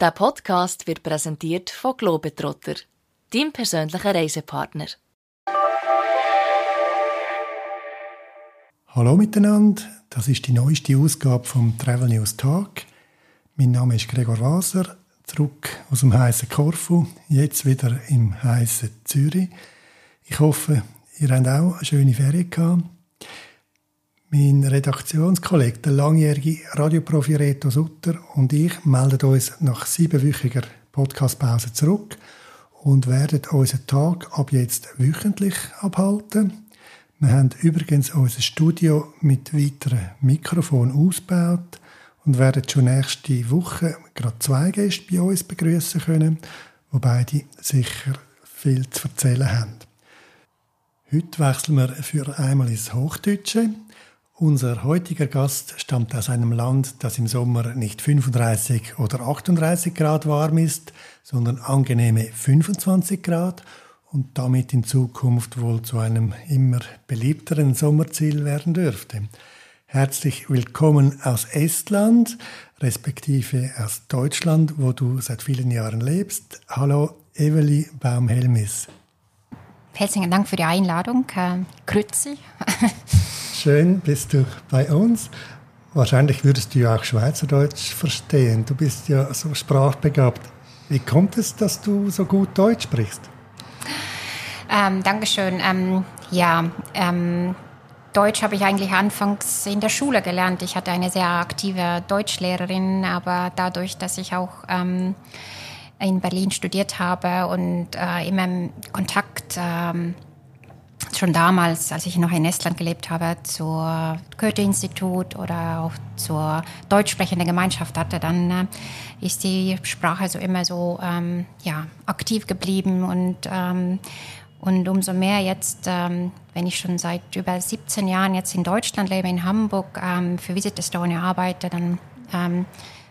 Der Podcast wird präsentiert von Globetrotter, deinem persönlichen Reisepartner. Hallo miteinander, das ist die neueste Ausgabe vom Travel News Tag. Mein Name ist Gregor Waser, zurück aus dem heißen Korfu, jetzt wieder im heißen Zürich. Ich hoffe, ihr habt auch eine schöne Ferien gehabt. Mein Redaktionskollege, der langjährige Radioprofi Reto Sutter und ich melden uns nach siebenwöchiger Podcastpause zurück und werden unseren Tag ab jetzt wöchentlich abhalten. Wir haben übrigens unser Studio mit weiteren Mikrofonen ausgebaut und werden schon nächste Woche gerade zwei Gäste bei uns begrüßen können, wobei die sicher viel zu erzählen haben. Heute wechseln wir für einmal ins Hochdeutsche. Unser heutiger Gast stammt aus einem Land, das im Sommer nicht 35 oder 38 Grad warm ist, sondern angenehme 25 Grad und damit in Zukunft wohl zu einem immer beliebteren Sommerziel werden dürfte. Herzlich willkommen aus Estland, respektive aus Deutschland, wo du seit vielen Jahren lebst. Hallo, Eveli Baumhelmis. Herzlichen Dank für die Einladung. Äh, Grüezi. Schön bist du bei uns. Wahrscheinlich würdest du ja auch Schweizerdeutsch verstehen. Du bist ja so sprachbegabt. Wie kommt es, dass du so gut Deutsch sprichst? Ähm, Dankeschön. Ähm, ja, ähm, Deutsch habe ich eigentlich anfangs in der Schule gelernt. Ich hatte eine sehr aktive Deutschlehrerin, aber dadurch, dass ich auch ähm, in Berlin studiert habe und äh, immer im Kontakt ähm, schon damals, als ich noch in Estland gelebt habe, zur Goethe-Institut oder auch zur deutsch sprechenden Gemeinschaft hatte, dann äh, ist die Sprache so immer so ähm, ja, aktiv geblieben und ähm, und umso mehr jetzt, ähm, wenn ich schon seit über 17 Jahren jetzt in Deutschland lebe, in Hamburg, ähm, für Visit Estonia arbeite, dann ähm,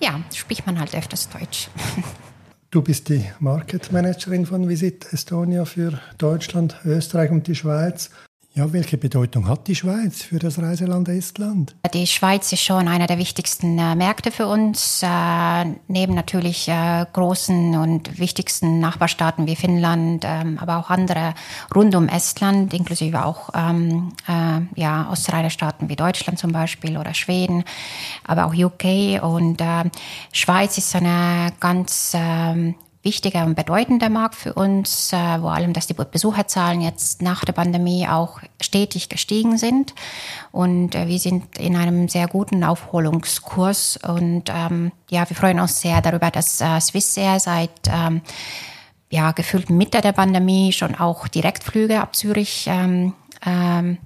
ja, spricht man halt öfters Deutsch. Du bist die Market Managerin von Visit Estonia für Deutschland, Österreich und die Schweiz. Ja, welche Bedeutung hat die Schweiz für das Reiseland Estland? Die Schweiz ist schon einer der wichtigsten äh, Märkte für uns, äh, neben natürlich äh, großen und wichtigsten Nachbarstaaten wie Finnland, ähm, aber auch andere rund um Estland, inklusive auch ähm, äh, ja, Ostseite-Staaten wie Deutschland zum Beispiel oder Schweden, aber auch UK. Und äh, Schweiz ist eine ganz ähm, wichtiger und bedeutender Markt für uns, äh, vor allem, dass die Besucherzahlen jetzt nach der Pandemie auch stetig gestiegen sind. Und äh, wir sind in einem sehr guten Aufholungskurs. Und ähm, ja, wir freuen uns sehr darüber, dass äh, Swissair seit ähm, ja, gefühlt Mitte der Pandemie schon auch Direktflüge ab Zürich ähm, ähm,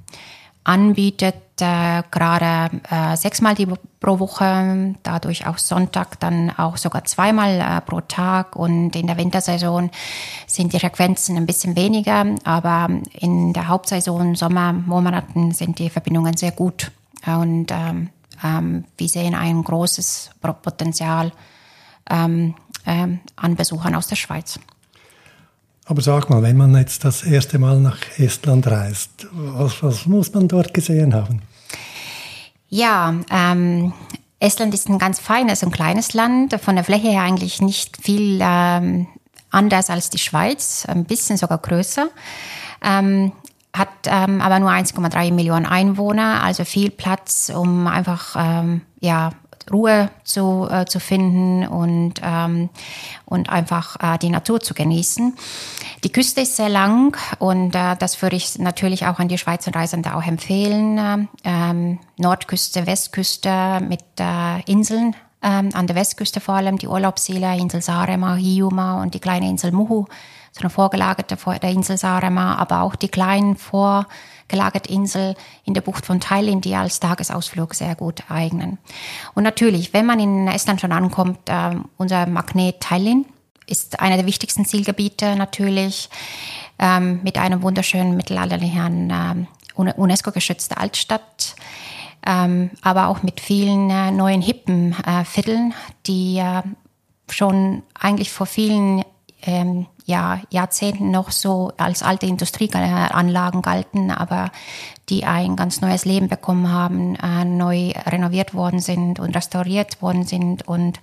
anbietet, äh, gerade äh, sechsmal die pro Woche, dadurch auch Sonntag dann auch sogar zweimal äh, pro Tag und in der Wintersaison sind die Frequenzen ein bisschen weniger, aber in der Hauptsaison, Sommermonaten sind die Verbindungen sehr gut und ähm, ähm, wir sehen ein großes Potenzial ähm, ähm, an Besuchern aus der Schweiz. Aber sag mal, wenn man jetzt das erste Mal nach Estland reist, was, was muss man dort gesehen haben? Ja, ähm, Estland ist ein ganz feines und kleines Land, von der Fläche her eigentlich nicht viel ähm, anders als die Schweiz, ein bisschen sogar größer. Ähm, hat ähm, aber nur 1,3 Millionen Einwohner, also viel Platz, um einfach ähm, ja Ruhe zu, äh, zu finden und, ähm, und einfach äh, die Natur zu genießen. Die Küste ist sehr lang und äh, das würde ich natürlich auch an die Schweizer Reisende auch empfehlen. Ähm, Nordküste, Westküste mit äh, Inseln, ähm, an der Westküste vor allem die Urlaubsziele, Insel Saaremaa, Hiiumaa und die kleine Insel Muhu, so eine vorgelagerte vor der Insel Saaremaa, aber auch die kleinen vor gelagerte Insel in der Bucht von Thailand, die als Tagesausflug sehr gut eignen. Und natürlich, wenn man in Estland schon ankommt, äh, unser Magnet Thailand ist einer der wichtigsten Zielgebiete natürlich ähm, mit einem wunderschönen mittelalterlichen äh, UNESCO-geschützte Altstadt. Ähm, aber auch mit vielen äh, neuen hippen äh, Vierteln, die äh, schon eigentlich vor vielen ähm, ja, Jahrzehnten noch so als alte Industrieanlagen galten, aber die ein ganz neues Leben bekommen haben, äh, neu renoviert worden sind und restauriert worden sind und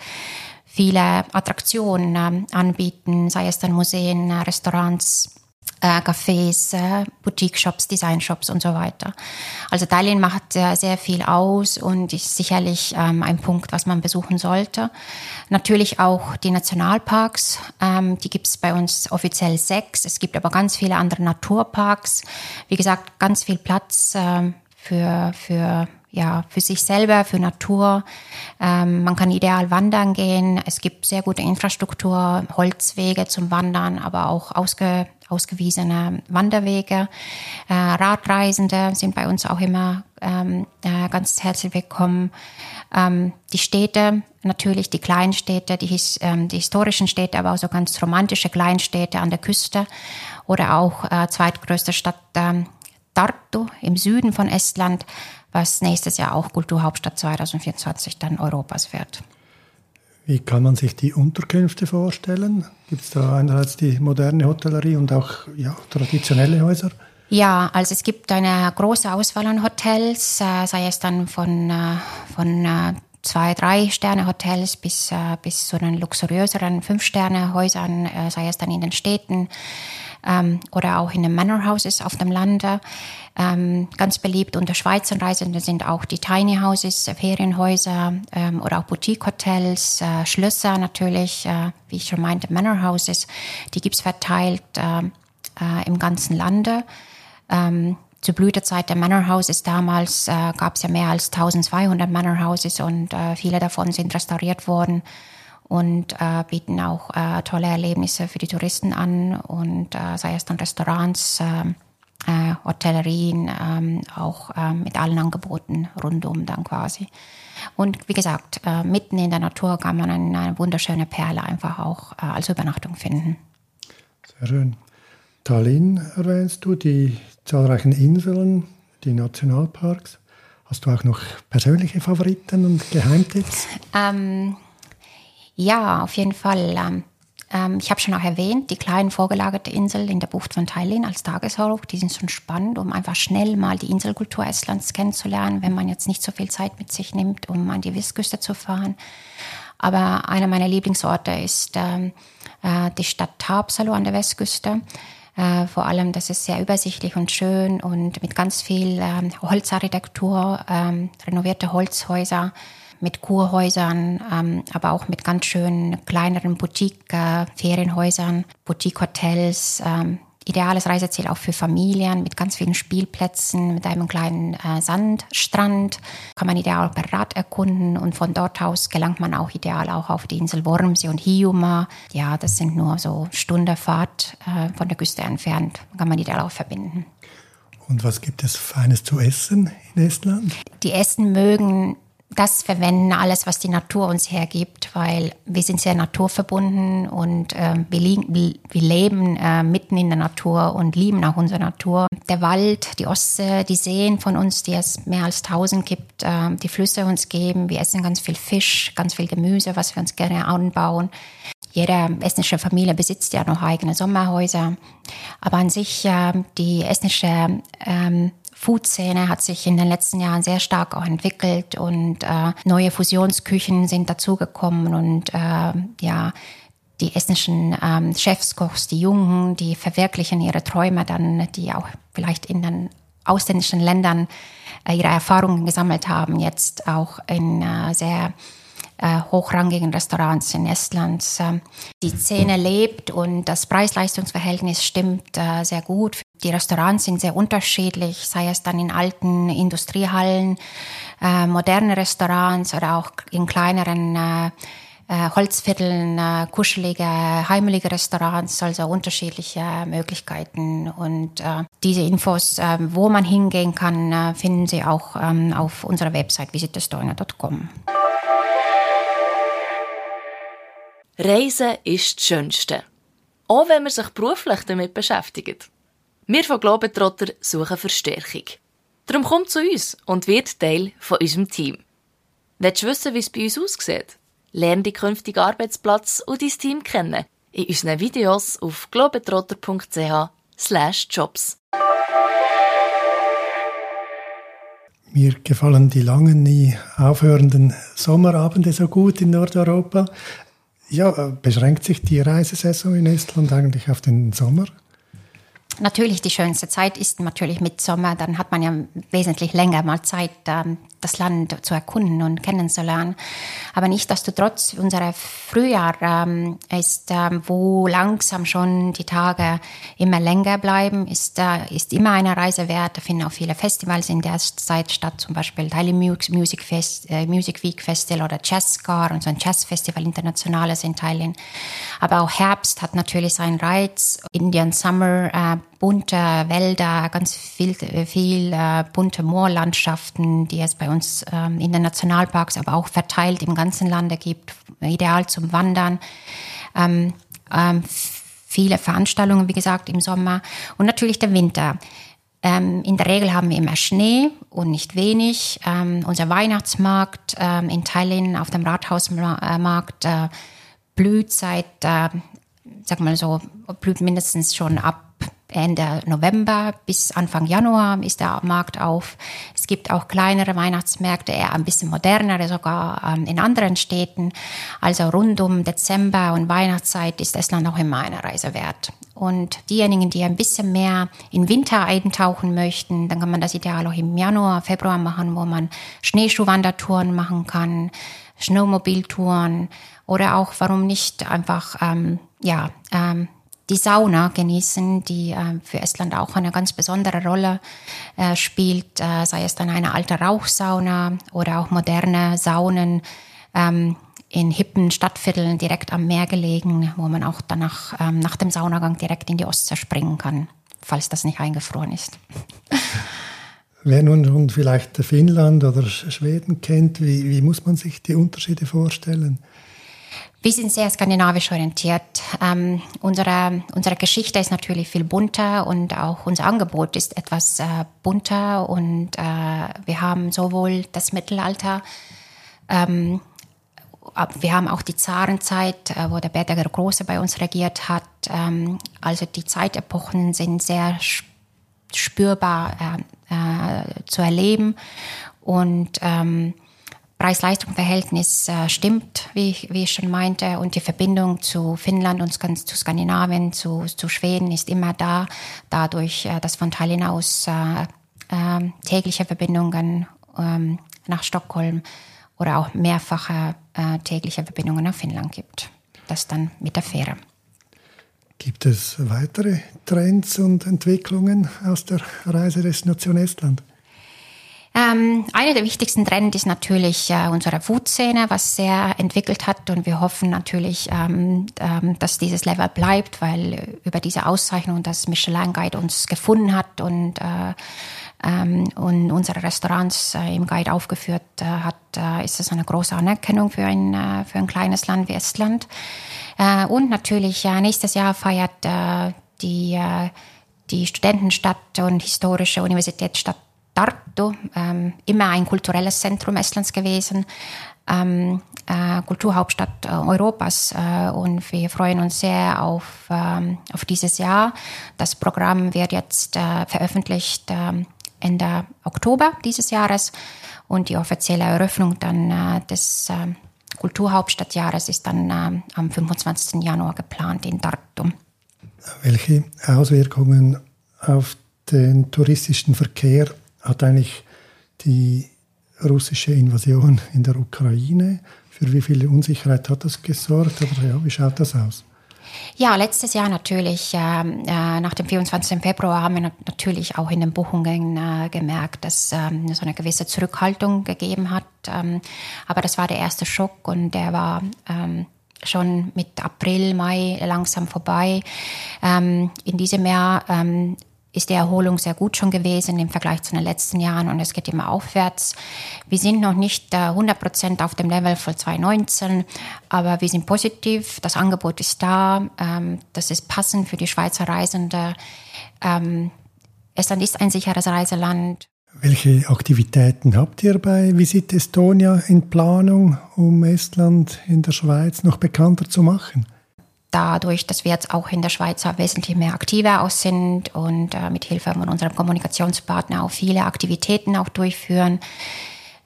viele Attraktionen ähm, anbieten, sei es dann Museen, Restaurants, äh, Cafés, äh, Boutique-Shops, Design-Shops und so weiter. Also Tallinn macht äh, sehr viel aus und ist sicherlich ähm, ein Punkt, was man besuchen sollte. Natürlich auch die Nationalparks, ähm, die gibt es bei uns offiziell sechs. Es gibt aber ganz viele andere Naturparks. Wie gesagt, ganz viel Platz ähm, für, für ja, für sich selber, für Natur. Ähm, man kann ideal wandern gehen. Es gibt sehr gute Infrastruktur, Holzwege zum Wandern, aber auch ausge, ausgewiesene Wanderwege. Äh, Radreisende sind bei uns auch immer ähm, äh, ganz herzlich willkommen. Ähm, die Städte, natürlich die kleinen Städte, die, his, ähm, die historischen Städte, aber auch so ganz romantische Kleinstädte an der Küste oder auch äh, zweitgrößte Stadt ähm, Tartu im Süden von Estland, was nächstes Jahr auch Kulturhauptstadt 2024 dann Europas wird. Wie kann man sich die Unterkünfte vorstellen? Gibt es da einerseits die moderne Hotellerie und auch ja, traditionelle Häuser? Ja, also es gibt eine große Auswahl an Hotels, äh, sei es dann von, äh, von äh, zwei, drei Sterne Hotels bis, bis zu den luxuriöseren Fünf Sterne Häusern, äh, sei es dann in den Städten ähm, oder auch in den Manor Houses auf dem Lande. Ähm, ganz beliebt unter Schweizer Reisenden sind auch die Tiny Houses, Ferienhäuser ähm, oder auch Boutique-Hotels, äh, Schlösser natürlich, äh, wie ich schon meinte, Manor Houses. Die gibt's verteilt äh, äh, im ganzen Lande. Ähm, zur Blütezeit der Manor Houses damals äh, gab es ja mehr als 1200 Manor Houses und äh, viele davon sind restauriert worden und äh, bieten auch äh, tolle Erlebnisse für die Touristen an und äh, sei es dann Restaurants, äh, äh, Hotellerien, ähm, auch äh, mit allen Angeboten rundum dann quasi. Und wie gesagt, äh, mitten in der Natur kann man eine, eine wunderschöne Perle einfach auch als Übernachtung finden. Sehr schön. Tallinn erwähnst du, die zahlreichen Inseln, die Nationalparks. Hast du auch noch persönliche Favoriten und Geheimtipps? Ähm, ja, auf jeden Fall. Ähm, ähm, ich habe schon auch erwähnt, die kleinen vorgelagerte Insel in der Bucht von Tallinn als Tageshoch, die sind schon spannend, um einfach schnell mal die Inselkultur Estlands kennenzulernen, wenn man jetzt nicht so viel Zeit mit sich nimmt, um an die Westküste zu fahren. Aber einer meiner Lieblingsorte ist ähm, äh, die Stadt Taapsalu an der Westküste. Äh, vor allem, das ist sehr übersichtlich und schön und mit ganz viel ähm, Holzarchitektur, ähm, renovierte Holzhäuser mit Kurhäusern, ähm, aber auch mit ganz schönen kleineren Boutique-Ferienhäusern, Boutique-Hotels. Ähm, ideales Reiseziel auch für Familien mit ganz vielen Spielplätzen, mit einem kleinen äh, Sandstrand. Kann man ideal auch per Rad erkunden und von dort aus gelangt man auch ideal auch auf die Insel Wormsee und Hiiumaa. Ja, das sind nur so Stunde Fahrt äh, von der Küste entfernt. Kann man ideal auch verbinden. Und was gibt es Feines zu essen in Estland? Die Essen mögen das verwenden, alles, was die Natur uns hergibt, weil wir sind sehr naturverbunden und äh, wir, li wir, leben äh, mitten in der Natur und lieben auch unsere Natur. Der Wald, die Ostsee, die Seen von uns, die es mehr als tausend gibt, äh, die Flüsse uns geben. Wir essen ganz viel Fisch, ganz viel Gemüse, was wir uns gerne anbauen. Jede estnische Familie besitzt ja noch eigene Sommerhäuser. Aber an sich, äh, die estnische ähm, Food-Szene hat sich in den letzten Jahren sehr stark auch entwickelt und äh, neue Fusionsküchen sind dazugekommen und äh, ja, die estnischen ähm, Chefs, Kochs, die Jungen, die verwirklichen ihre Träume dann, die auch vielleicht in den ausländischen Ländern äh, ihre Erfahrungen gesammelt haben, jetzt auch in äh, sehr hochrangigen Restaurants in Estland. Ähm, die Szene lebt und das Preis-Leistungs-Verhältnis stimmt äh, sehr gut. Die Restaurants sind sehr unterschiedlich, sei es dann in alten Industriehallen, äh, moderne Restaurants oder auch in kleineren äh, äh, Holzvierteln, äh, kuschelige, heimelige Restaurants, also unterschiedliche Möglichkeiten. Und äh, diese Infos, äh, wo man hingehen kann, äh, finden Sie auch ähm, auf unserer Website visitestoina.com. Reisen ist das Schönste. Auch wenn man sich beruflich damit beschäftigt. Wir von Globetrotter suchen Verstärkung. Darum kommt zu uns und wird Teil von unserem Team. Willst du wissen, wie es bei uns aussieht? Lerne den künftigen Arbeitsplatz und dein Team kennen in unseren Videos auf globetrotter.ch jobs. Mir gefallen die langen, nie aufhörenden Sommerabende so gut in Nordeuropa. Ja, äh, beschränkt sich die Reisesaison in Estland eigentlich auf den Sommer? Natürlich, die schönste Zeit ist natürlich Mitsommer. Dann hat man ja wesentlich länger mal Zeit, ähm, das Land zu erkunden und kennenzulernen. Aber nichtsdestotrotz, unser Frühjahr ähm, ist, ähm, wo langsam schon die Tage immer länger bleiben, ist, äh, ist immer eine Reise wert. Da finden auch viele Festivals in der Zeit statt, zum Beispiel Thailand Music, Fest, äh, Music Week Festival oder Jazzcar und so ein Jazzfestival internationales in Thailand. Aber auch Herbst hat natürlich seinen Reiz. Indian Summer, äh, bunte Wälder, ganz viel, viel äh, bunte Moorlandschaften, die es bei uns ähm, in den Nationalparks, aber auch verteilt im ganzen Lande gibt, ideal zum Wandern. Ähm, ähm, viele Veranstaltungen, wie gesagt, im Sommer und natürlich der Winter. Ähm, in der Regel haben wir immer Schnee und nicht wenig. Ähm, unser Weihnachtsmarkt ähm, in Thailand auf dem Rathausmarkt äh, blüht seit, äh, sag mal so, blüht mindestens schon ab Ende November bis Anfang Januar ist der Markt auf. Es gibt auch kleinere Weihnachtsmärkte, eher ein bisschen modernere sogar ähm, in anderen Städten. Also rund um Dezember und Weihnachtszeit ist Estland auch immer eine Reise wert. Und diejenigen, die ein bisschen mehr in Winter eintauchen möchten, dann kann man das ideal auch im Januar, Februar machen, wo man Schneeschuhwandertouren machen kann, Snowmobiltouren oder auch, warum nicht einfach, ähm, ja, ähm, die Sauna genießen, die äh, für Estland auch eine ganz besondere Rolle äh, spielt, äh, sei es dann eine alte Rauchsauna oder auch moderne Saunen ähm, in hippen Stadtvierteln direkt am Meer gelegen, wo man auch danach ähm, nach dem Saunagang direkt in die Ostsee springen kann, falls das nicht eingefroren ist. Wer nun schon vielleicht Finnland oder Schweden kennt, wie, wie muss man sich die Unterschiede vorstellen? Wir sind sehr skandinavisch orientiert. Ähm, unsere, unsere Geschichte ist natürlich viel bunter und auch unser Angebot ist etwas äh, bunter und äh, wir haben sowohl das Mittelalter, ähm, wir haben auch die Zarenzeit, äh, wo der Berger der Große bei uns regiert hat. Ähm, also die Zeitepochen sind sehr spürbar äh, äh, zu erleben und ähm, Preis-Leistung-Verhältnis äh, stimmt, wie ich, wie ich schon meinte, und die Verbindung zu Finnland und zu Skandinavien, zu, zu Schweden ist immer da, dadurch, äh, dass von Tallinn aus äh, äh, tägliche Verbindungen ähm, nach Stockholm oder auch mehrfache äh, tägliche Verbindungen nach Finnland gibt. Das dann mit der Fähre. Gibt es weitere Trends und Entwicklungen aus der Reisedestination Estland? Ähm, einer der wichtigsten Trends ist natürlich äh, unsere Food-Szene, was sehr entwickelt hat und wir hoffen natürlich, ähm, ähm, dass dieses Level bleibt, weil über diese Auszeichnung das Michelin Guide uns gefunden hat und, äh, ähm, und unsere Restaurants äh, im Guide aufgeführt äh, hat, äh, ist es eine große Anerkennung für ein, äh, für ein kleines Land wie Estland. und natürlich nächstes Jahr feiert die, die Studentenstadt und historische Universitätsstadt Tartu, ähm, immer ein kulturelles Zentrum Estlands gewesen, ähm, äh, Kulturhauptstadt äh, Europas äh, und wir freuen uns sehr auf, ähm, auf dieses Jahr. Das Programm wird jetzt äh, veröffentlicht ähm, Ende Oktober dieses Jahres und die offizielle Eröffnung dann äh, des äh, Kulturhauptstadtjahres ist dann am 25. Januar geplant in Tartu. Welche Auswirkungen auf den touristischen Verkehr hat eigentlich die russische Invasion in der Ukraine, für wie viel Unsicherheit hat das gesorgt? Oder ja, wie schaut das aus? Ja, letztes Jahr natürlich, äh, nach dem 24. Februar haben wir natürlich auch in den Buchungen äh, gemerkt, dass ähm, so eine gewisse Zurückhaltung gegeben hat. Ähm, aber das war der erste Schock und der war ähm, schon mit April, Mai langsam vorbei. Ähm, in diesem Jahr ähm, ist die Erholung sehr gut schon gewesen im Vergleich zu den letzten Jahren und es geht immer aufwärts. Wir sind noch nicht 100 Prozent auf dem Level von 2019, aber wir sind positiv. Das Angebot ist da. Ähm, das ist passend für die Schweizer Reisende. Ähm, Estland ist ein sicheres Reiseland. Welche Aktivitäten habt ihr bei Visit Estonia in Planung, um Estland in der Schweiz noch bekannter zu machen? Dadurch, dass wir jetzt auch in der Schweiz wesentlich mehr aktiver aus sind und äh, mit Hilfe von unserem Kommunikationspartner auch viele Aktivitäten auch durchführen,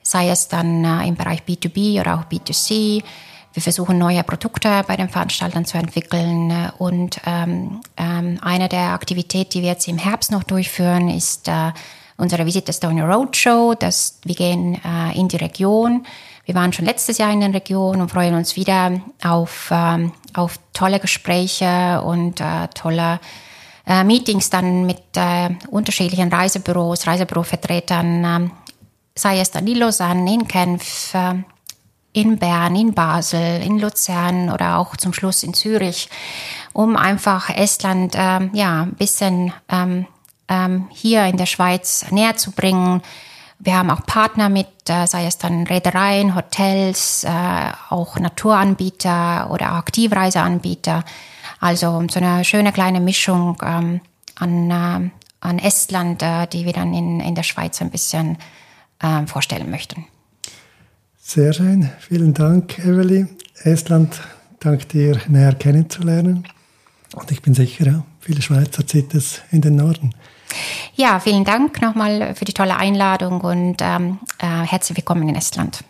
sei es dann äh, im Bereich B2B oder auch B2C. Wir versuchen neue Produkte bei den Veranstaltern zu entwickeln. Und ähm, ähm, eine der Aktivitäten, die wir jetzt im Herbst noch durchführen, ist äh, unsere Visit Estonia Roadshow. Das, wir gehen äh, in die Region. Wir waren schon letztes Jahr in der Region und freuen uns wieder auf, ähm, auf tolle Gespräche und äh, tolle äh, Meetings dann mit äh, unterschiedlichen Reisebüros, Reisebürovertretern, äh, sei es dann in Lausanne, in Genf, äh, in Bern, in Basel, in Luzern oder auch zum Schluss in Zürich, um einfach Estland äh, ja ein bisschen ähm, ähm, hier in der Schweiz näher zu bringen. Wir haben auch Partner mit, äh, sei es dann Reedereien, Hotels, äh, auch Naturanbieter oder Aktivreiseanbieter. Also so eine schöne kleine Mischung ähm, an, äh, an Estland, die wir dann in, in der Schweiz ein bisschen äh, vorstellen möchten. Sehr schön. Vielen Dank, Evely. Estland, dank dir näher kennenzulernen. Und ich bin sicher, viele Schweizer zieht es in den Norden. Ja, vielen Dank nochmal für die tolle Einladung und ähm, äh, herzlich willkommen in Estland.